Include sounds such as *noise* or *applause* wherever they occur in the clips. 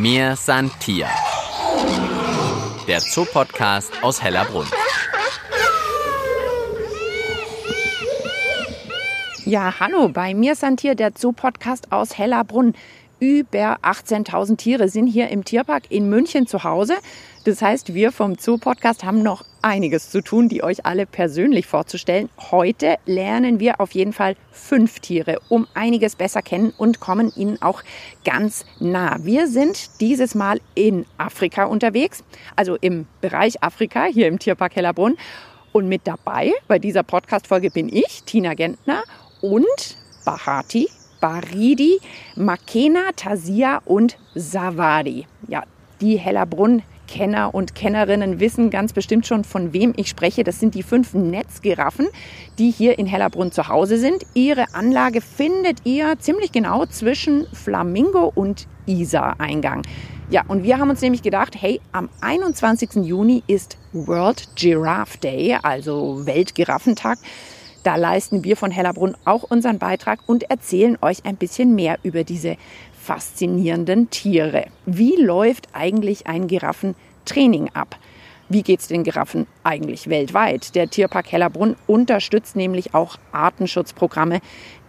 Mir san Tier. Der Zoopodcast aus Hellerbrunn. Ja, hallo, bei mir hier der Zoo-Podcast aus Hellerbrunn. Über 18.000 Tiere sind hier im Tierpark in München zu Hause. Das heißt, wir vom Zoo-Podcast haben noch einiges zu tun, die euch alle persönlich vorzustellen. Heute lernen wir auf jeden Fall fünf Tiere, um einiges besser kennen und kommen ihnen auch ganz nah. Wir sind dieses Mal in Afrika unterwegs, also im Bereich Afrika, hier im Tierpark Hellerbrunn. Und mit dabei bei dieser Podcast-Folge bin ich, Tina Gentner und Bahati, Baridi, Makena, Tasia und Savadi. Ja, die Hellerbrunn Kenner und Kennerinnen wissen ganz bestimmt schon, von wem ich spreche. Das sind die fünf Netzgiraffen, die hier in Hellerbrunn zu Hause sind. Ihre Anlage findet ihr ziemlich genau zwischen Flamingo und Isar-Eingang. Ja, und wir haben uns nämlich gedacht, hey, am 21. Juni ist World Giraffe Day, also Weltgiraffentag. Da leisten wir von Hellerbrunn auch unseren Beitrag und erzählen euch ein bisschen mehr über diese faszinierenden Tiere. Wie läuft eigentlich ein Giraffentraining ab? Wie geht es den Giraffen eigentlich weltweit? Der Tierpark Hellerbrunn unterstützt nämlich auch Artenschutzprogramme,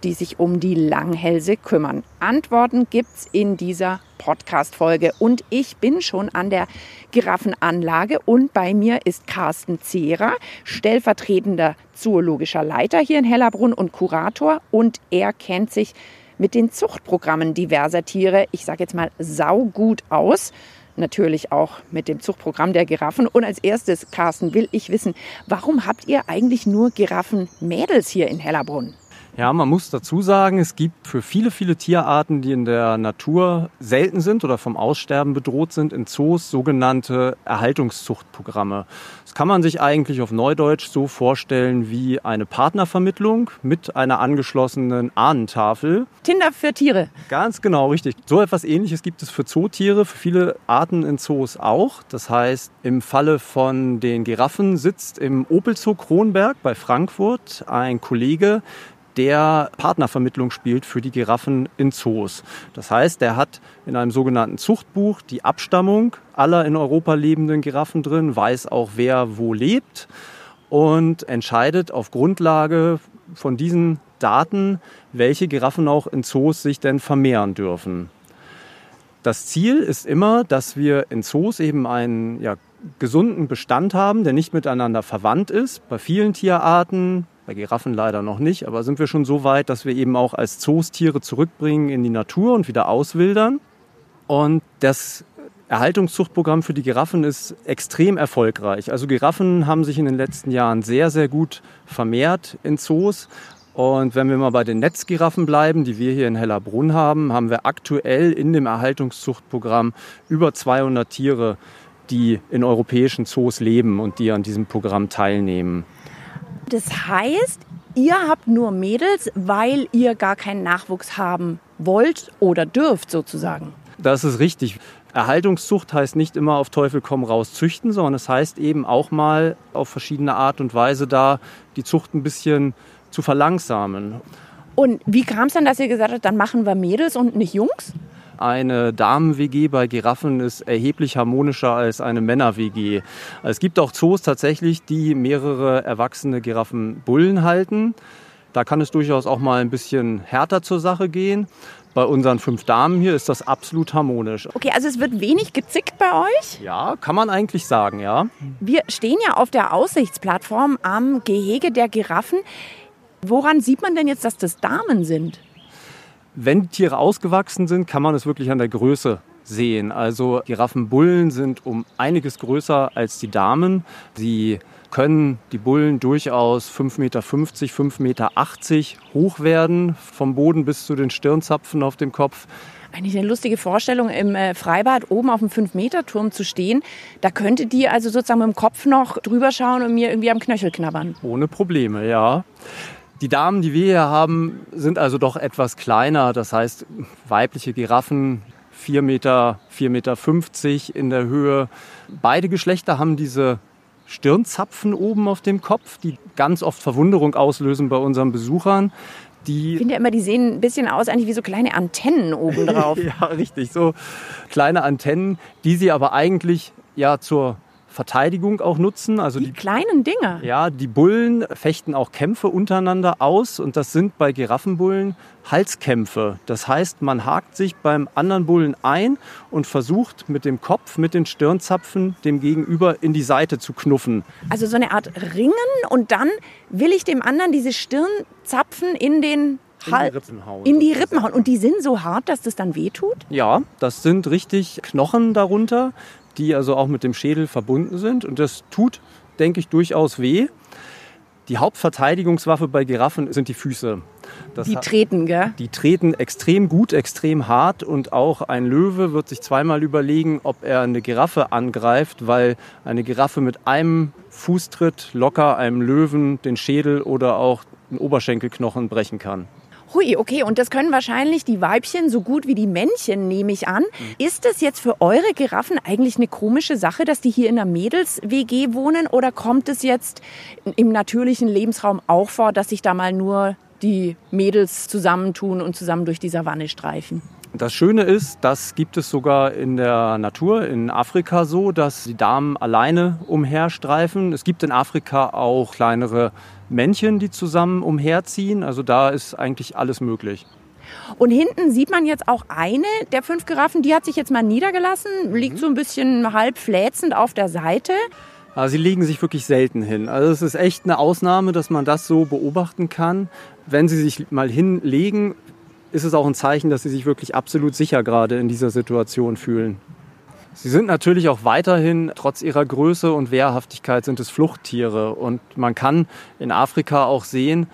die sich um die Langhälse kümmern. Antworten gibt es in dieser Podcast-Folge. Und ich bin schon an der Giraffenanlage und bei mir ist Carsten Zehrer, stellvertretender zoologischer Leiter hier in Hellerbrunn und Kurator. Und er kennt sich mit den Zuchtprogrammen diverser Tiere, ich sage jetzt mal, saugut aus natürlich auch mit dem Zuchtprogramm der Giraffen. Und als erstes, Carsten, will ich wissen, warum habt ihr eigentlich nur Giraffenmädels hier in Hellerbrunn? Ja, man muss dazu sagen, es gibt für viele, viele Tierarten, die in der Natur selten sind oder vom Aussterben bedroht sind, in Zoos sogenannte Erhaltungszuchtprogramme. Das kann man sich eigentlich auf Neudeutsch so vorstellen wie eine Partnervermittlung mit einer angeschlossenen Ahnentafel. Tinder für Tiere. Ganz genau, richtig. So etwas ähnliches gibt es für Zootiere, für viele Arten in Zoos auch. Das heißt, im Falle von den Giraffen sitzt im Opel Zoo Kronberg bei Frankfurt ein Kollege, der Partnervermittlung spielt für die Giraffen in Zoos. Das heißt, er hat in einem sogenannten Zuchtbuch die Abstammung aller in Europa lebenden Giraffen drin, weiß auch, wer wo lebt und entscheidet auf Grundlage von diesen Daten, welche Giraffen auch in Zoos sich denn vermehren dürfen. Das Ziel ist immer, dass wir in Zoos eben einen ja, gesunden Bestand haben, der nicht miteinander verwandt ist. Bei vielen Tierarten bei Giraffen leider noch nicht, aber sind wir schon so weit, dass wir eben auch als Zoos Tiere zurückbringen in die Natur und wieder auswildern. Und das Erhaltungszuchtprogramm für die Giraffen ist extrem erfolgreich. Also Giraffen haben sich in den letzten Jahren sehr, sehr gut vermehrt in Zoos. Und wenn wir mal bei den Netzgiraffen bleiben, die wir hier in Hellerbrunn haben, haben wir aktuell in dem Erhaltungszuchtprogramm über 200 Tiere, die in europäischen Zoos leben und die an diesem Programm teilnehmen. Das heißt, ihr habt nur Mädels, weil ihr gar keinen Nachwuchs haben wollt oder dürft sozusagen. Das ist richtig. Erhaltungszucht heißt nicht immer auf Teufel komm raus züchten, sondern es heißt eben auch mal auf verschiedene Art und Weise da die Zucht ein bisschen zu verlangsamen. Und wie kam es dann, dass ihr gesagt habt, dann machen wir Mädels und nicht Jungs? Eine Damen-WG bei Giraffen ist erheblich harmonischer als eine Männer-WG. Es gibt auch Zoos tatsächlich, die mehrere erwachsene Giraffenbullen halten. Da kann es durchaus auch mal ein bisschen härter zur Sache gehen. Bei unseren fünf Damen hier ist das absolut harmonisch. Okay, also es wird wenig gezickt bei euch? Ja, kann man eigentlich sagen, ja. Wir stehen ja auf der Aussichtsplattform am Gehege der Giraffen. Woran sieht man denn jetzt, dass das Damen sind? Wenn die Tiere ausgewachsen sind, kann man es wirklich an der Größe sehen. Also Giraffenbullen sind um einiges größer als die Damen. Sie können die Bullen durchaus 5,50 Meter, 5,80 Meter hoch werden, vom Boden bis zu den Stirnzapfen auf dem Kopf. Eigentlich eine lustige Vorstellung, im äh, Freibad oben auf dem 5-Meter-Turm zu stehen. Da könnte die also sozusagen mit dem Kopf noch drüber schauen und mir irgendwie am Knöchel knabbern. Ohne Probleme, ja. Die Damen, die wir hier haben, sind also doch etwas kleiner. Das heißt, weibliche Giraffen 4 Meter, 4,50 Meter 50 in der Höhe. Beide Geschlechter haben diese Stirnzapfen oben auf dem Kopf, die ganz oft Verwunderung auslösen bei unseren Besuchern. Ich finde ja immer, die sehen ein bisschen aus, eigentlich wie so kleine Antennen obendrauf. *laughs* ja, richtig. So kleine Antennen, die sie aber eigentlich ja zur Verteidigung auch nutzen. Also die, die, kleinen Dinger. Ja, die Bullen fechten auch Kämpfe untereinander aus und das sind bei Giraffenbullen Halskämpfe. Das heißt, man hakt sich beim anderen Bullen ein und versucht mit dem Kopf, mit den Stirnzapfen dem Gegenüber in die Seite zu knuffen. Also so eine Art Ringen und dann will ich dem anderen diese Stirnzapfen in den in die Rippen hauen. In die Rippen hauen. Und die sind so hart, dass das dann wehtut? Ja, das sind richtig Knochen darunter die also auch mit dem Schädel verbunden sind. Und das tut, denke ich, durchaus weh. Die Hauptverteidigungswaffe bei Giraffen sind die Füße. Das die treten, gell? Die treten extrem gut, extrem hart und auch ein Löwe wird sich zweimal überlegen, ob er eine Giraffe angreift, weil eine Giraffe mit einem Fußtritt locker einem Löwen den Schädel oder auch den Oberschenkelknochen brechen kann. Hui, okay, und das können wahrscheinlich die Weibchen so gut wie die Männchen, nehme ich an. Mhm. Ist das jetzt für eure Giraffen eigentlich eine komische Sache, dass die hier in der Mädels-WG wohnen oder kommt es jetzt im natürlichen Lebensraum auch vor, dass sich da mal nur die Mädels zusammentun und zusammen durch die Savanne streifen? Das Schöne ist, das gibt es sogar in der Natur, in Afrika so, dass die Damen alleine umherstreifen. Es gibt in Afrika auch kleinere Männchen, die zusammen umherziehen. Also da ist eigentlich alles möglich. Und hinten sieht man jetzt auch eine der fünf Giraffen, die hat sich jetzt mal niedergelassen, liegt so ein bisschen halb fläzend auf der Seite. Also sie legen sich wirklich selten hin. Also es ist echt eine Ausnahme, dass man das so beobachten kann. Wenn sie sich mal hinlegen, ist es auch ein Zeichen, dass sie sich wirklich absolut sicher gerade in dieser Situation fühlen. Sie sind natürlich auch weiterhin, trotz ihrer Größe und Wehrhaftigkeit, sind es Fluchttiere. Und man kann in Afrika auch sehen,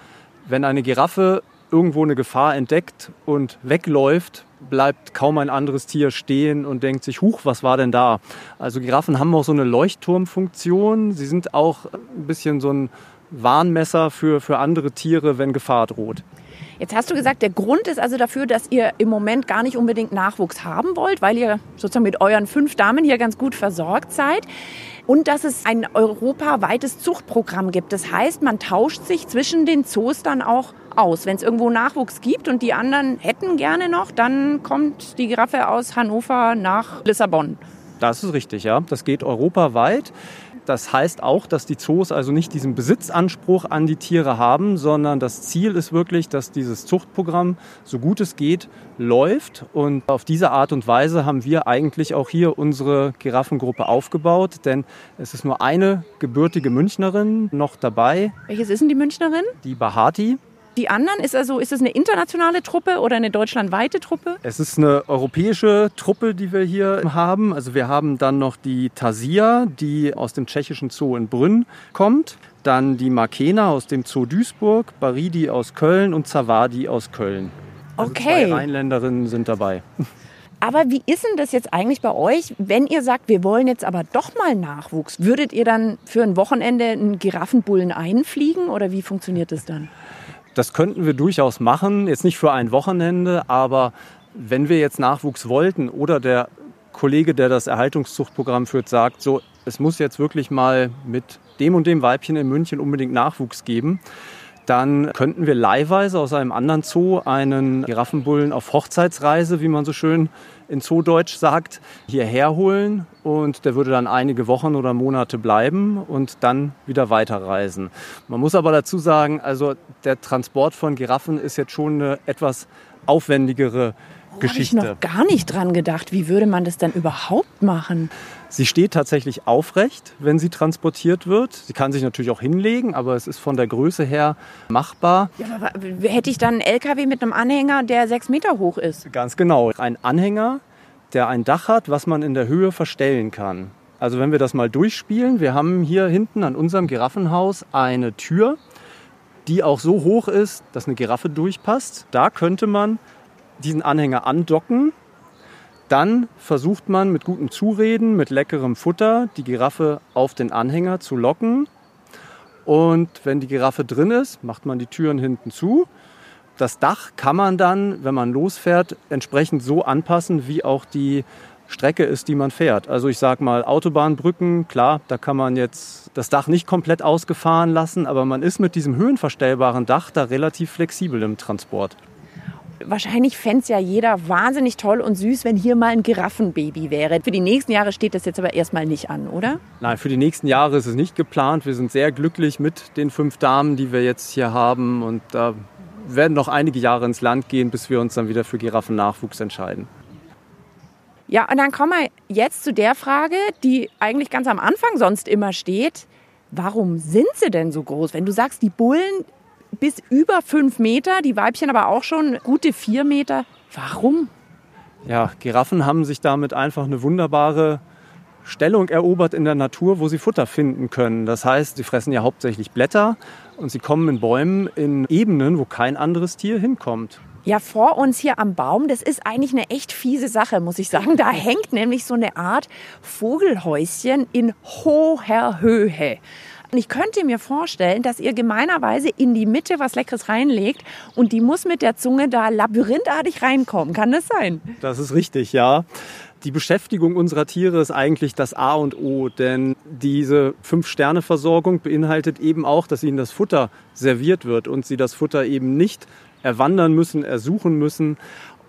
wenn eine Giraffe irgendwo eine Gefahr entdeckt und wegläuft, bleibt kaum ein anderes Tier stehen und denkt sich, huch, was war denn da? Also Giraffen haben auch so eine Leuchtturmfunktion. Sie sind auch ein bisschen so ein Warnmesser für, für andere Tiere, wenn Gefahr droht. Jetzt hast du gesagt, der Grund ist also dafür, dass ihr im Moment gar nicht unbedingt Nachwuchs haben wollt, weil ihr sozusagen mit euren fünf Damen hier ganz gut versorgt seid. Und dass es ein europaweites Zuchtprogramm gibt. Das heißt, man tauscht sich zwischen den Zoos dann auch aus. Wenn es irgendwo Nachwuchs gibt und die anderen hätten gerne noch, dann kommt die Giraffe aus Hannover nach Lissabon. Das ist richtig, ja. Das geht europaweit. Das heißt auch, dass die Zoos also nicht diesen Besitzanspruch an die Tiere haben, sondern das Ziel ist wirklich, dass dieses Zuchtprogramm so gut es geht läuft. Und auf diese Art und Weise haben wir eigentlich auch hier unsere Giraffengruppe aufgebaut, denn es ist nur eine gebürtige Münchnerin noch dabei. Welches ist denn die Münchnerin? Die Bahati. Die anderen, ist also ist es eine internationale Truppe oder eine deutschlandweite Truppe? Es ist eine europäische Truppe, die wir hier haben. Also wir haben dann noch die Tasia, die aus dem tschechischen Zoo in Brünn kommt. Dann die Makena aus dem Zoo Duisburg, Baridi aus Köln und Zawadi aus Köln. Also okay. Zwei Rheinländerinnen sind dabei. Aber wie ist denn das jetzt eigentlich bei euch, wenn ihr sagt, wir wollen jetzt aber doch mal Nachwuchs? Würdet ihr dann für ein Wochenende einen Giraffenbullen einfliegen oder wie funktioniert das dann? Das könnten wir durchaus machen, jetzt nicht für ein Wochenende, aber wenn wir jetzt Nachwuchs wollten oder der Kollege, der das Erhaltungszuchtprogramm führt, sagt, so, es muss jetzt wirklich mal mit dem und dem Weibchen in München unbedingt Nachwuchs geben, dann könnten wir leihweise aus einem anderen Zoo einen Giraffenbullen auf Hochzeitsreise, wie man so schön in Zoodeutsch sagt, hierher holen und der würde dann einige Wochen oder Monate bleiben und dann wieder weiterreisen. Man muss aber dazu sagen, also der Transport von Giraffen ist jetzt schon eine etwas aufwendigere Geschichte. Habe ich noch gar nicht dran gedacht. Wie würde man das dann überhaupt machen? Sie steht tatsächlich aufrecht, wenn sie transportiert wird. Sie kann sich natürlich auch hinlegen, aber es ist von der Größe her machbar. Ja, aber hätte ich dann einen LKW mit einem Anhänger, der sechs Meter hoch ist? Ganz genau. Ein Anhänger, der ein Dach hat, was man in der Höhe verstellen kann. Also wenn wir das mal durchspielen, wir haben hier hinten an unserem Giraffenhaus eine Tür, die auch so hoch ist, dass eine Giraffe durchpasst. Da könnte man diesen Anhänger andocken. Dann versucht man mit gutem Zureden, mit leckerem Futter die Giraffe auf den Anhänger zu locken. Und wenn die Giraffe drin ist, macht man die Türen hinten zu. Das Dach kann man dann, wenn man losfährt, entsprechend so anpassen, wie auch die Strecke ist, die man fährt. Also ich sage mal Autobahnbrücken, klar, da kann man jetzt das Dach nicht komplett ausgefahren lassen, aber man ist mit diesem höhenverstellbaren Dach da relativ flexibel im Transport. Wahrscheinlich fände es ja jeder wahnsinnig toll und süß, wenn hier mal ein Giraffenbaby wäre. Für die nächsten Jahre steht das jetzt aber erstmal nicht an, oder? Nein, für die nächsten Jahre ist es nicht geplant. Wir sind sehr glücklich mit den fünf Damen, die wir jetzt hier haben. Und da werden noch einige Jahre ins Land gehen, bis wir uns dann wieder für Giraffennachwuchs entscheiden. Ja, und dann kommen wir jetzt zu der Frage, die eigentlich ganz am Anfang sonst immer steht. Warum sind sie denn so groß? Wenn du sagst, die Bullen bis über fünf Meter, die Weibchen aber auch schon gute vier Meter. Warum? Ja, Giraffen haben sich damit einfach eine wunderbare Stellung erobert in der Natur, wo sie Futter finden können. Das heißt, sie fressen ja hauptsächlich Blätter und sie kommen in Bäumen in Ebenen, wo kein anderes Tier hinkommt. Ja, vor uns hier am Baum, das ist eigentlich eine echt fiese Sache, muss ich sagen. Da hängt nämlich so eine Art Vogelhäuschen in hoher Höhe. Und ich könnte mir vorstellen, dass ihr gemeinerweise in die Mitte was Leckeres reinlegt und die muss mit der Zunge da labyrinthartig reinkommen. Kann das sein? Das ist richtig, ja. Die Beschäftigung unserer Tiere ist eigentlich das A und O, denn diese Fünf-Sterne-Versorgung beinhaltet eben auch, dass ihnen das Futter serviert wird und sie das Futter eben nicht erwandern müssen, ersuchen müssen.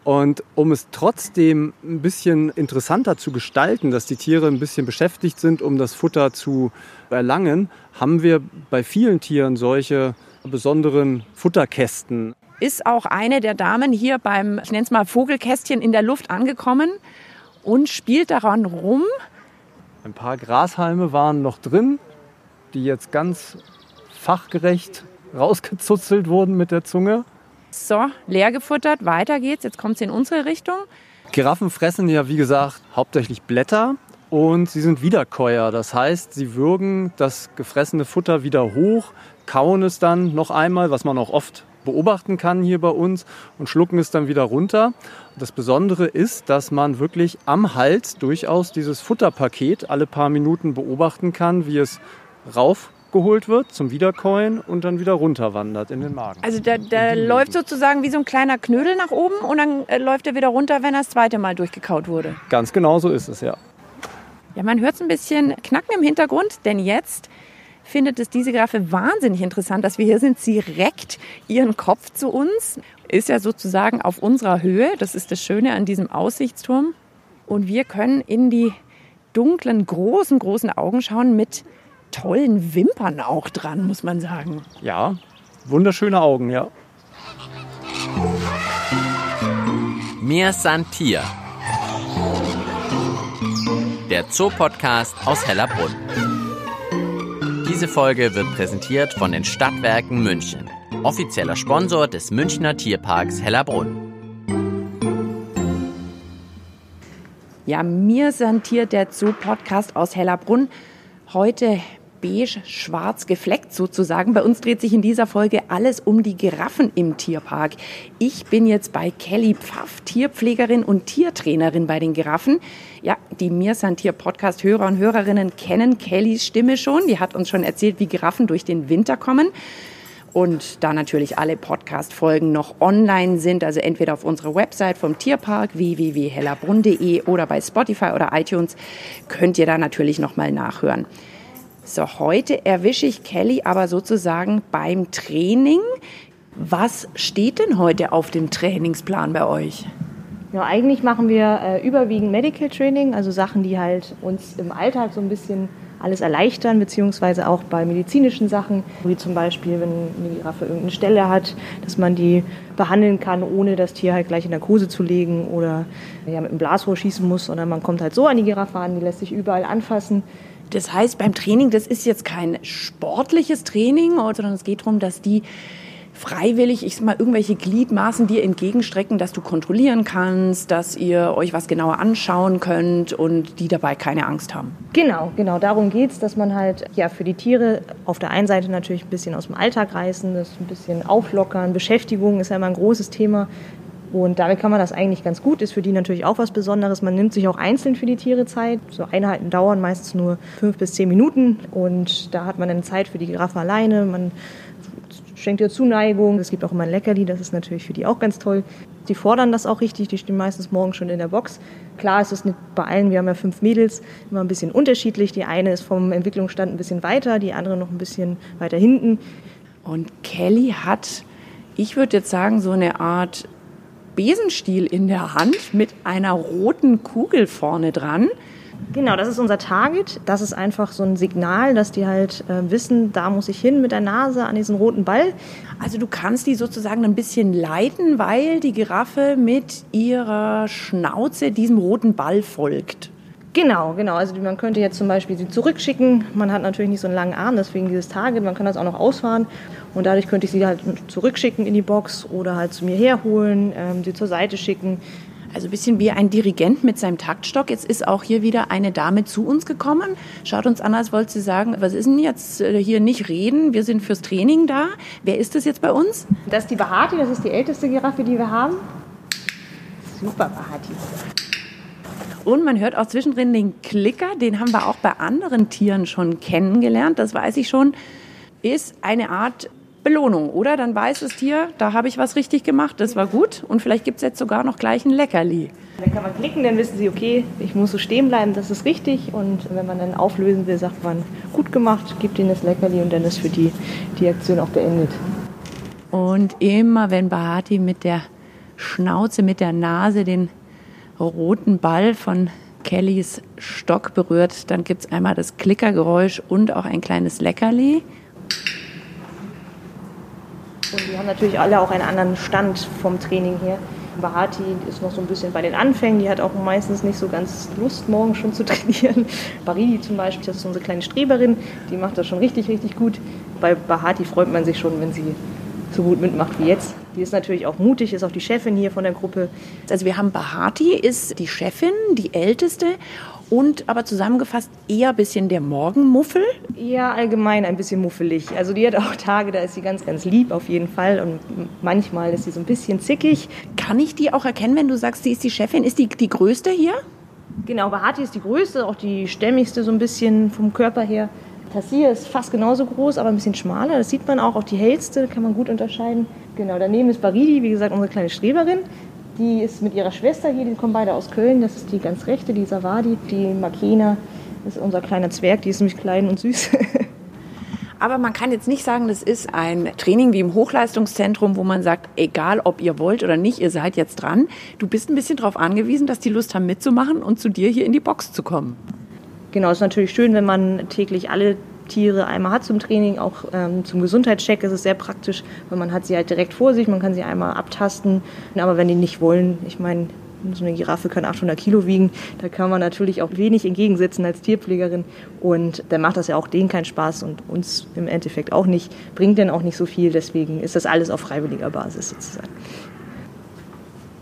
Und um es trotzdem ein bisschen interessanter zu gestalten, dass die Tiere ein bisschen beschäftigt sind, um das Futter zu erlangen, haben wir bei vielen Tieren solche besonderen Futterkästen. Ist auch eine der Damen hier beim, ich nenne es mal Vogelkästchen in der Luft angekommen und spielt daran rum. Ein paar Grashalme waren noch drin, die jetzt ganz fachgerecht rausgezuzelt wurden mit der Zunge. So, leer gefuttert, weiter geht's. Jetzt kommt es in unsere Richtung. Giraffen fressen ja, wie gesagt, hauptsächlich Blätter und sie sind Wiederkäuer. Das heißt, sie würgen das gefressene Futter wieder hoch, kauen es dann noch einmal, was man auch oft beobachten kann hier bei uns und schlucken es dann wieder runter. Das Besondere ist, dass man wirklich am Hals durchaus dieses Futterpaket alle paar Minuten beobachten kann, wie es rauf geholt wird zum Wiederkäuen und dann wieder runterwandert in den Magen. Also der, der läuft sozusagen wie so ein kleiner Knödel nach oben und dann äh, läuft er wieder runter, wenn er das zweite Mal durchgekaut wurde. Ganz genau so ist es, ja. Ja, man hört es ein bisschen knacken im Hintergrund, denn jetzt findet es diese Giraffe wahnsinnig interessant, dass wir hier sind. Sie reckt ihren Kopf zu uns, ist ja sozusagen auf unserer Höhe. Das ist das Schöne an diesem Aussichtsturm. Und wir können in die dunklen, großen, großen Augen schauen mit tollen Wimpern auch dran, muss man sagen. Ja, wunderschöne Augen, ja. Mir Santier. Der Zoopodcast aus Hellerbrunn. Diese Folge wird präsentiert von den Stadtwerken München, offizieller Sponsor des Münchner Tierparks Hellerbrunn. Ja, mir santiert der Zoo-Podcast aus Hellerbrunn heute beige-schwarz gefleckt sozusagen. Bei uns dreht sich in dieser Folge alles um die Giraffen im Tierpark. Ich bin jetzt bei Kelly Pfaff, Tierpflegerin und Tiertrainerin bei den Giraffen. Ja, die Mir Tier Podcast Hörer und Hörerinnen kennen Kellys Stimme schon. Die hat uns schon erzählt, wie Giraffen durch den Winter kommen. Und da natürlich alle Podcast-Folgen noch online sind, also entweder auf unserer Website vom Tierpark www.hellerbrunn.de oder bei Spotify oder iTunes, könnt ihr da natürlich nochmal nachhören. So, heute erwische ich Kelly aber sozusagen beim Training. Was steht denn heute auf dem Trainingsplan bei euch? Ja, eigentlich machen wir äh, überwiegend Medical Training, also Sachen, die halt uns im Alltag so ein bisschen alles erleichtern, beziehungsweise auch bei medizinischen Sachen, wie zum Beispiel, wenn eine Giraffe irgendeine Stelle hat, dass man die behandeln kann, ohne das Tier halt gleich in Narkose zu legen oder ja, mit einem Blasrohr schießen muss, sondern man kommt halt so an die Giraffe an, die lässt sich überall anfassen. Das heißt, beim Training, das ist jetzt kein sportliches Training, sondern es geht darum, dass die freiwillig, ich sag mal, irgendwelche Gliedmaßen dir entgegenstrecken, dass du kontrollieren kannst, dass ihr euch was genauer anschauen könnt und die dabei keine Angst haben. Genau, genau. Darum geht es, dass man halt ja für die Tiere auf der einen Seite natürlich ein bisschen aus dem Alltag reißen, das ein bisschen auflockern. Beschäftigung ist ja immer ein großes Thema. Und damit kann man das eigentlich ganz gut. Ist für die natürlich auch was Besonderes. Man nimmt sich auch einzeln für die Tiere Zeit. So Einheiten dauern meistens nur fünf bis zehn Minuten. Und da hat man dann Zeit für die Giraffe alleine. Man schenkt ihr Zuneigung. Es gibt auch immer ein Leckerli, das ist natürlich für die auch ganz toll. Die fordern das auch richtig, die stehen meistens morgen schon in der Box. Klar ist es nicht bei allen, wir haben ja fünf Mädels, immer ein bisschen unterschiedlich. Die eine ist vom Entwicklungsstand ein bisschen weiter, die andere noch ein bisschen weiter hinten. Und Kelly hat, ich würde jetzt sagen, so eine Art Besenstiel in der Hand mit einer roten Kugel vorne dran. Genau, das ist unser Target. Das ist einfach so ein Signal, dass die halt äh, wissen, da muss ich hin mit der Nase an diesen roten Ball. Also du kannst die sozusagen ein bisschen leiten, weil die Giraffe mit ihrer Schnauze diesem roten Ball folgt. Genau, genau. Also man könnte jetzt zum Beispiel sie zurückschicken. Man hat natürlich nicht so einen langen Arm, deswegen dieses Target. Man kann das auch noch ausfahren. Und dadurch könnte ich sie halt zurückschicken in die Box oder halt zu mir herholen, ähm, sie zur Seite schicken. Also ein bisschen wie ein Dirigent mit seinem Taktstock. Jetzt ist auch hier wieder eine Dame zu uns gekommen. Schaut uns an, als wollte sie sagen, was ist denn jetzt äh, hier nicht reden? Wir sind fürs Training da. Wer ist das jetzt bei uns? Das ist die Bahati, das ist die älteste Giraffe, die wir haben. Super Bahati. Und man hört auch zwischendrin den Klicker, den haben wir auch bei anderen Tieren schon kennengelernt, das weiß ich schon, ist eine Art Belohnung, oder? Dann weiß das Tier, da habe ich was richtig gemacht, das war gut und vielleicht gibt es jetzt sogar noch gleich ein Leckerli. Dann kann man klicken, dann wissen sie, okay, ich muss so stehen bleiben, das ist richtig. Und wenn man dann auflösen will, sagt man, gut gemacht, gibt ihnen das Leckerli und dann ist für die die Aktion auch beendet. Und immer wenn Bahati mit der Schnauze, mit der Nase den roten Ball von Kellys Stock berührt, dann gibt es einmal das Klickergeräusch und auch ein kleines Leckerli. Und die haben natürlich alle auch einen anderen Stand vom Training her. Bahati ist noch so ein bisschen bei den Anfängen, die hat auch meistens nicht so ganz Lust, morgen schon zu *laughs* trainieren. Baridi zum Beispiel, das ist unsere kleine Streberin, die macht das schon richtig, richtig gut. Bei Bahati freut man sich schon, wenn sie so gut mitmacht wie jetzt. Die ist natürlich auch mutig, ist auch die Chefin hier von der Gruppe. Also wir haben Bahati, ist die Chefin, die älteste und aber zusammengefasst eher ein bisschen der Morgenmuffel. Ja, allgemein ein bisschen muffelig. Also die hat auch Tage, da ist sie ganz, ganz lieb auf jeden Fall und manchmal ist sie so ein bisschen zickig. Kann ich die auch erkennen, wenn du sagst, sie ist die Chefin? Ist die die größte hier? Genau, Bahati ist die größte, auch die stämmigste so ein bisschen vom Körper her. Tassir ist fast genauso groß, aber ein bisschen schmaler. Das sieht man auch, auch die hellste kann man gut unterscheiden. Genau, daneben ist Baridi, wie gesagt, unsere kleine Streberin. Die ist mit ihrer Schwester hier, die kommen beide aus Köln. Das ist die ganz rechte, die Savadi. Die Makena ist unser kleiner Zwerg, die ist nämlich klein und süß. *laughs* Aber man kann jetzt nicht sagen, das ist ein Training wie im Hochleistungszentrum, wo man sagt, egal ob ihr wollt oder nicht, ihr seid jetzt dran. Du bist ein bisschen darauf angewiesen, dass die Lust haben mitzumachen und zu dir hier in die Box zu kommen. Genau, es ist natürlich schön, wenn man täglich alle Tiere einmal hat zum Training, auch ähm, zum Gesundheitscheck ist es sehr praktisch, weil man hat sie halt direkt vor sich, man kann sie einmal abtasten. Aber wenn die nicht wollen, ich meine, so eine Giraffe kann 800 Kilo wiegen, da kann man natürlich auch wenig entgegensetzen als Tierpflegerin und dann macht das ja auch denen keinen Spaß und uns im Endeffekt auch nicht, bringt dann auch nicht so viel, deswegen ist das alles auf freiwilliger Basis sozusagen.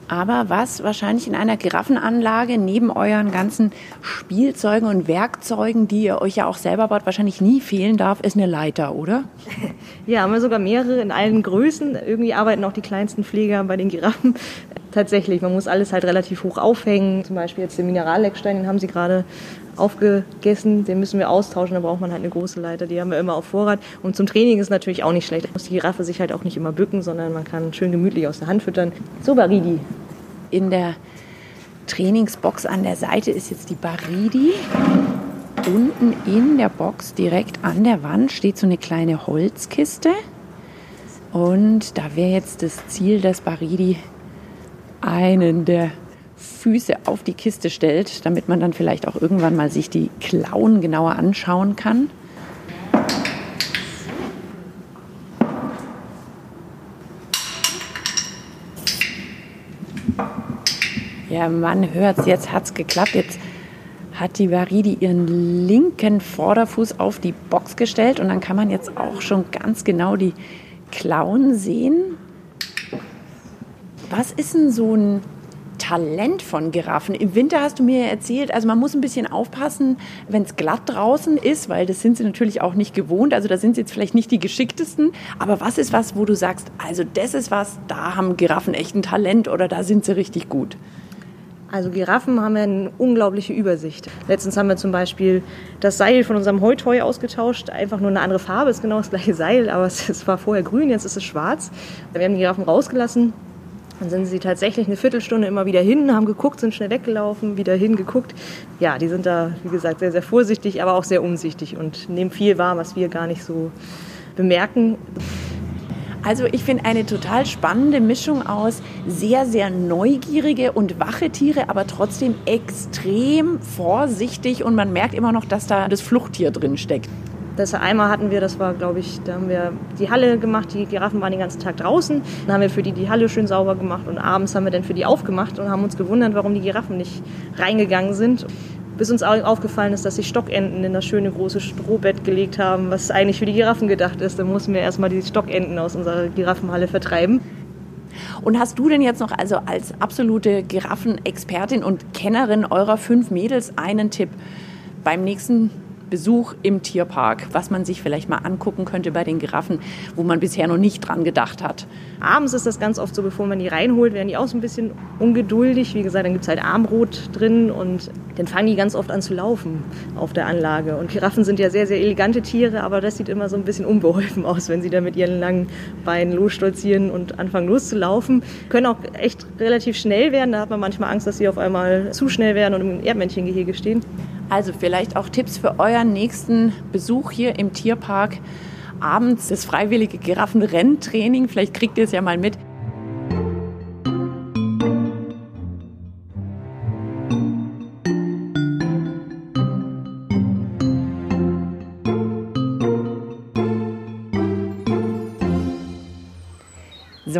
Aber was wahrscheinlich in einer Giraffenanlage neben euren ganzen Spielzeugen und Werkzeugen, die ihr euch ja auch selber baut, wahrscheinlich nie fehlen darf, ist eine Leiter, oder? *laughs* Ja, haben wir sogar mehrere in allen Größen. Irgendwie arbeiten auch die kleinsten Pfleger bei den Giraffen. Tatsächlich, man muss alles halt relativ hoch aufhängen. Zum Beispiel jetzt den Mineralleckstein, den haben sie gerade aufgegessen, den müssen wir austauschen, da braucht man halt eine große Leiter, die haben wir immer auf Vorrat. Und zum Training ist natürlich auch nicht schlecht. Da muss die Giraffe sich halt auch nicht immer bücken, sondern man kann schön gemütlich aus der Hand füttern. So, Baridi. In der Trainingsbox an der Seite ist jetzt die Baridi. Unten in der Box direkt an der Wand steht so eine kleine Holzkiste. Und da wäre jetzt das Ziel, dass Baridi einen der Füße auf die Kiste stellt, damit man dann vielleicht auch irgendwann mal sich die Klauen genauer anschauen kann. Ja, man hört es, jetzt hat es geklappt. Jetzt hat die Varidi ihren linken Vorderfuß auf die Box gestellt und dann kann man jetzt auch schon ganz genau die Klauen sehen. Was ist denn so ein Talent von Giraffen. Im Winter hast du mir erzählt, also man muss ein bisschen aufpassen, wenn es glatt draußen ist, weil das sind sie natürlich auch nicht gewohnt. Also da sind sie jetzt vielleicht nicht die geschicktesten. Aber was ist was, wo du sagst, also das ist was, da haben Giraffen echt ein Talent oder da sind sie richtig gut? Also Giraffen haben eine unglaubliche Übersicht. Letztens haben wir zum Beispiel das Seil von unserem Heutoi ausgetauscht. Einfach nur eine andere Farbe, ist genau das gleiche Seil, aber *laughs* es war vorher grün, jetzt ist es schwarz. Wir haben die Giraffen rausgelassen. Dann sind sie tatsächlich eine Viertelstunde immer wieder hin, haben geguckt, sind schnell weggelaufen, wieder hingeguckt. Ja, die sind da, wie gesagt, sehr, sehr vorsichtig, aber auch sehr umsichtig und nehmen viel wahr, was wir gar nicht so bemerken. Also ich finde eine total spannende Mischung aus sehr, sehr neugierige und wache Tiere, aber trotzdem extrem vorsichtig und man merkt immer noch, dass da das Fluchttier drin steckt. Das einmal hatten wir, das war, glaube ich, da haben wir die Halle gemacht. Die Giraffen waren den ganzen Tag draußen. Dann haben wir für die die Halle schön sauber gemacht und abends haben wir dann für die aufgemacht und haben uns gewundert, warum die Giraffen nicht reingegangen sind bis uns aufgefallen ist, dass sich Stockenten in das schöne große Strohbett gelegt haben, was eigentlich für die Giraffen gedacht ist. Dann mussten wir erstmal die Stockenten aus unserer Giraffenhalle vertreiben. Und hast du denn jetzt noch also als absolute Giraffenexpertin und Kennerin eurer fünf Mädels einen Tipp beim nächsten Besuch im Tierpark, was man sich vielleicht mal angucken könnte bei den Giraffen, wo man bisher noch nicht dran gedacht hat. Abends ist das ganz oft so, bevor man die reinholt, werden die auch so ein bisschen ungeduldig. Wie gesagt, dann gibt es halt Armbrot drin und dann fangen die ganz oft an zu laufen auf der Anlage. Und Giraffen sind ja sehr, sehr elegante Tiere, aber das sieht immer so ein bisschen unbeholfen *laughs* aus, wenn sie da mit ihren langen Beinen losstolzieren und anfangen loszulaufen. Können auch echt relativ schnell werden. Da hat man manchmal Angst, dass sie auf einmal zu schnell werden und im Erdmännchengehege stehen. Also vielleicht auch Tipps für euren nächsten Besuch hier im Tierpark. Abends das freiwillige Giraffenrenntraining. Vielleicht kriegt ihr es ja mal mit.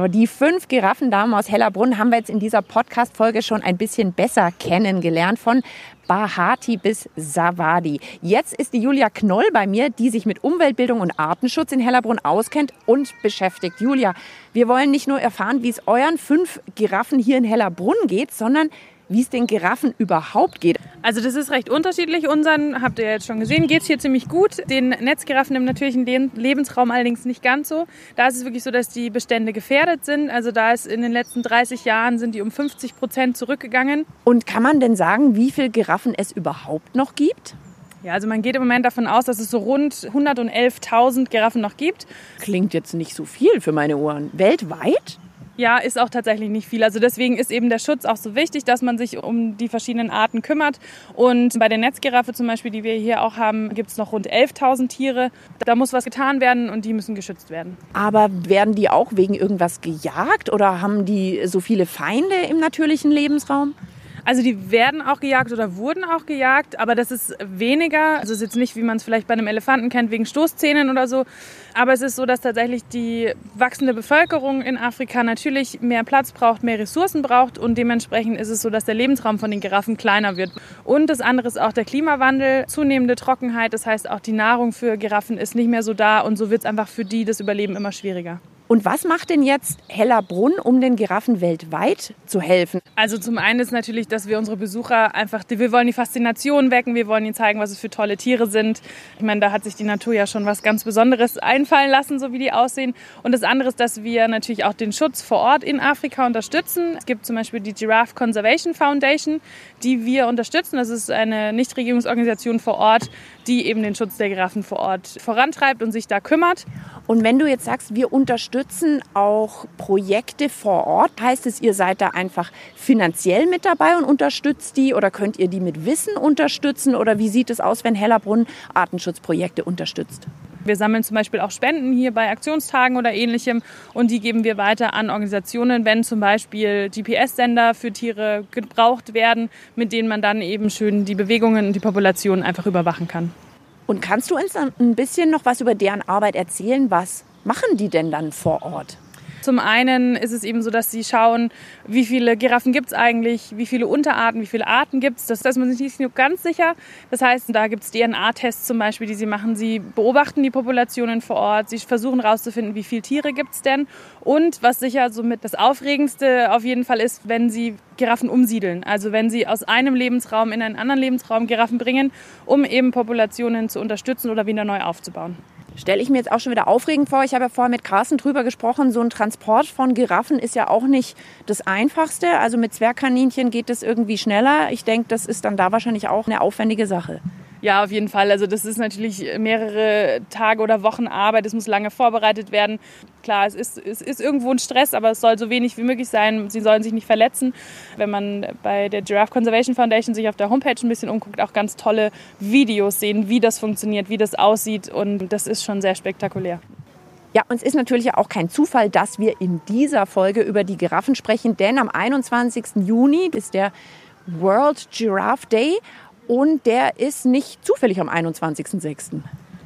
So, die fünf Giraffendamen aus Hellerbrunn haben wir jetzt in dieser Podcast-Folge schon ein bisschen besser kennengelernt. Von Bahati bis Savadi. Jetzt ist die Julia Knoll bei mir, die sich mit Umweltbildung und Artenschutz in Hellerbrunn auskennt und beschäftigt. Julia, wir wollen nicht nur erfahren, wie es euren fünf Giraffen hier in Hellerbrunn geht, sondern wie es den Giraffen überhaupt geht. Also das ist recht unterschiedlich. Unseren, habt ihr jetzt schon gesehen, geht es hier ziemlich gut. Den Netzgiraffen im natürlichen Lebensraum allerdings nicht ganz so. Da ist es wirklich so, dass die Bestände gefährdet sind. Also da ist in den letzten 30 Jahren sind die um 50 Prozent zurückgegangen. Und kann man denn sagen, wie viele Giraffen es überhaupt noch gibt? Ja, also man geht im Moment davon aus, dass es so rund 111.000 Giraffen noch gibt. Klingt jetzt nicht so viel für meine Ohren. Weltweit? Ja, ist auch tatsächlich nicht viel. Also deswegen ist eben der Schutz auch so wichtig, dass man sich um die verschiedenen Arten kümmert. Und bei der Netzgiraffe zum Beispiel, die wir hier auch haben, gibt es noch rund 11.000 Tiere. Da muss was getan werden und die müssen geschützt werden. Aber werden die auch wegen irgendwas gejagt oder haben die so viele Feinde im natürlichen Lebensraum? Also die werden auch gejagt oder wurden auch gejagt, aber das ist weniger. Also es ist jetzt nicht, wie man es vielleicht bei einem Elefanten kennt, wegen Stoßzähnen oder so. Aber es ist so, dass tatsächlich die wachsende Bevölkerung in Afrika natürlich mehr Platz braucht, mehr Ressourcen braucht und dementsprechend ist es so, dass der Lebensraum von den Giraffen kleiner wird. Und das andere ist auch der Klimawandel, zunehmende Trockenheit. Das heißt, auch die Nahrung für Giraffen ist nicht mehr so da und so wird es einfach für die das Überleben immer schwieriger. Und was macht denn jetzt Hellerbrunn, um den Giraffen weltweit zu helfen? Also zum einen ist natürlich, dass wir unsere Besucher einfach, wir wollen die Faszination wecken, wir wollen ihnen zeigen, was es für tolle Tiere sind. Ich meine, da hat sich die Natur ja schon was ganz Besonderes einfallen lassen, so wie die aussehen. Und das andere ist, dass wir natürlich auch den Schutz vor Ort in Afrika unterstützen. Es gibt zum Beispiel die Giraffe Conservation Foundation, die wir unterstützen. Das ist eine Nichtregierungsorganisation vor Ort, die eben den Schutz der Giraffen vor Ort vorantreibt und sich da kümmert. Und wenn du jetzt sagst, wir unterstützen auch Projekte vor Ort, heißt es, ihr seid da einfach finanziell mit dabei und unterstützt die oder könnt ihr die mit Wissen unterstützen oder wie sieht es aus, wenn Hellerbrunn Artenschutzprojekte unterstützt? Wir sammeln zum Beispiel auch Spenden hier bei Aktionstagen oder ähnlichem und die geben wir weiter an Organisationen, wenn zum Beispiel GPS-Sender für Tiere gebraucht werden, mit denen man dann eben schön die Bewegungen und die Population einfach überwachen kann. Und kannst du uns ein bisschen noch was über deren Arbeit erzählen? Was machen die denn dann vor Ort? Zum einen ist es eben so, dass sie schauen, wie viele Giraffen gibt es eigentlich, wie viele Unterarten, wie viele Arten gibt es. Das ist man sich nicht ganz sicher. Das heißt, da gibt es DNA-Tests zum Beispiel, die sie machen. Sie beobachten die Populationen vor Ort. Sie versuchen herauszufinden, wie viele Tiere gibt es denn. Und was sicher somit das Aufregendste auf jeden Fall ist, wenn sie Giraffen umsiedeln. Also wenn sie aus einem Lebensraum in einen anderen Lebensraum Giraffen bringen, um eben Populationen zu unterstützen oder wieder neu aufzubauen. Stelle ich mir jetzt auch schon wieder aufregend vor. Ich habe ja vorher mit Carsten drüber gesprochen. So ein Transport von Giraffen ist ja auch nicht das Einfachste. Also mit Zwergkaninchen geht das irgendwie schneller. Ich denke, das ist dann da wahrscheinlich auch eine aufwendige Sache. Ja, auf jeden Fall. Also das ist natürlich mehrere Tage oder Wochen Arbeit. Es muss lange vorbereitet werden. Klar, es ist, es ist irgendwo ein Stress, aber es soll so wenig wie möglich sein. Sie sollen sich nicht verletzen. Wenn man bei der Giraffe Conservation Foundation sich auf der Homepage ein bisschen umguckt, auch ganz tolle Videos sehen, wie das funktioniert, wie das aussieht. Und das ist schon sehr spektakulär. Ja, uns ist natürlich auch kein Zufall, dass wir in dieser Folge über die Giraffen sprechen, denn am 21. Juni ist der World Giraffe Day und der ist nicht zufällig am 21.06.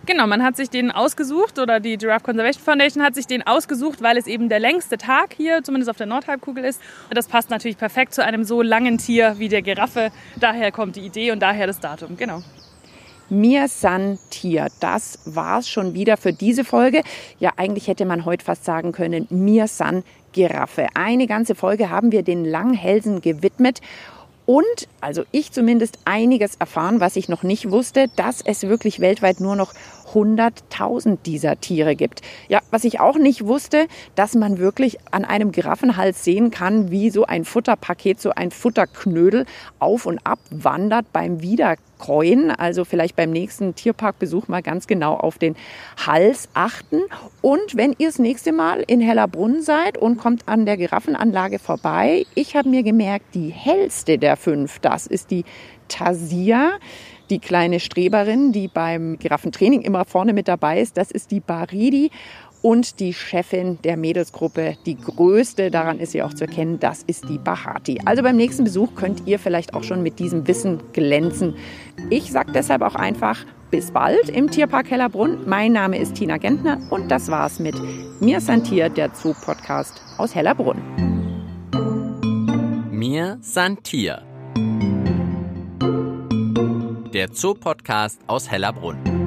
Genau, man hat sich den ausgesucht oder die Giraffe Conservation Foundation hat sich den ausgesucht, weil es eben der längste Tag hier, zumindest auf der Nordhalbkugel ist. Das passt natürlich perfekt zu einem so langen Tier wie der Giraffe. Daher kommt die Idee und daher das Datum, genau. Mir San Tier, das war's schon wieder für diese Folge. Ja, eigentlich hätte man heute fast sagen können, Mir San Giraffe. Eine ganze Folge haben wir den Langhälsen gewidmet und, also ich zumindest, einiges erfahren, was ich noch nicht wusste, dass es wirklich weltweit nur noch 100.000 dieser Tiere gibt. Ja, was ich auch nicht wusste, dass man wirklich an einem Giraffenhals sehen kann, wie so ein Futterpaket, so ein Futterknödel auf und ab wandert beim Wiederkommen Kreuen, also vielleicht beim nächsten Tierparkbesuch mal ganz genau auf den Hals achten. Und wenn ihr das nächste Mal in Hellerbrunn seid und kommt an der Giraffenanlage vorbei, ich habe mir gemerkt, die hellste der fünf, das ist die Tasia die kleine Streberin, die beim Giraffentraining immer vorne mit dabei ist. Das ist die Baridi und die Chefin der Mädelsgruppe, die größte, daran ist sie auch zu erkennen, das ist die Bahati. Also beim nächsten Besuch könnt ihr vielleicht auch schon mit diesem Wissen glänzen. Ich sage deshalb auch einfach bis bald im Tierpark Hellerbrunn. Mein Name ist Tina Gentner und das war's mit Mir Santier, der Zoo-Podcast aus Hellerbrunn. Mir Santier, der Zoo-Podcast aus Hellerbrunn.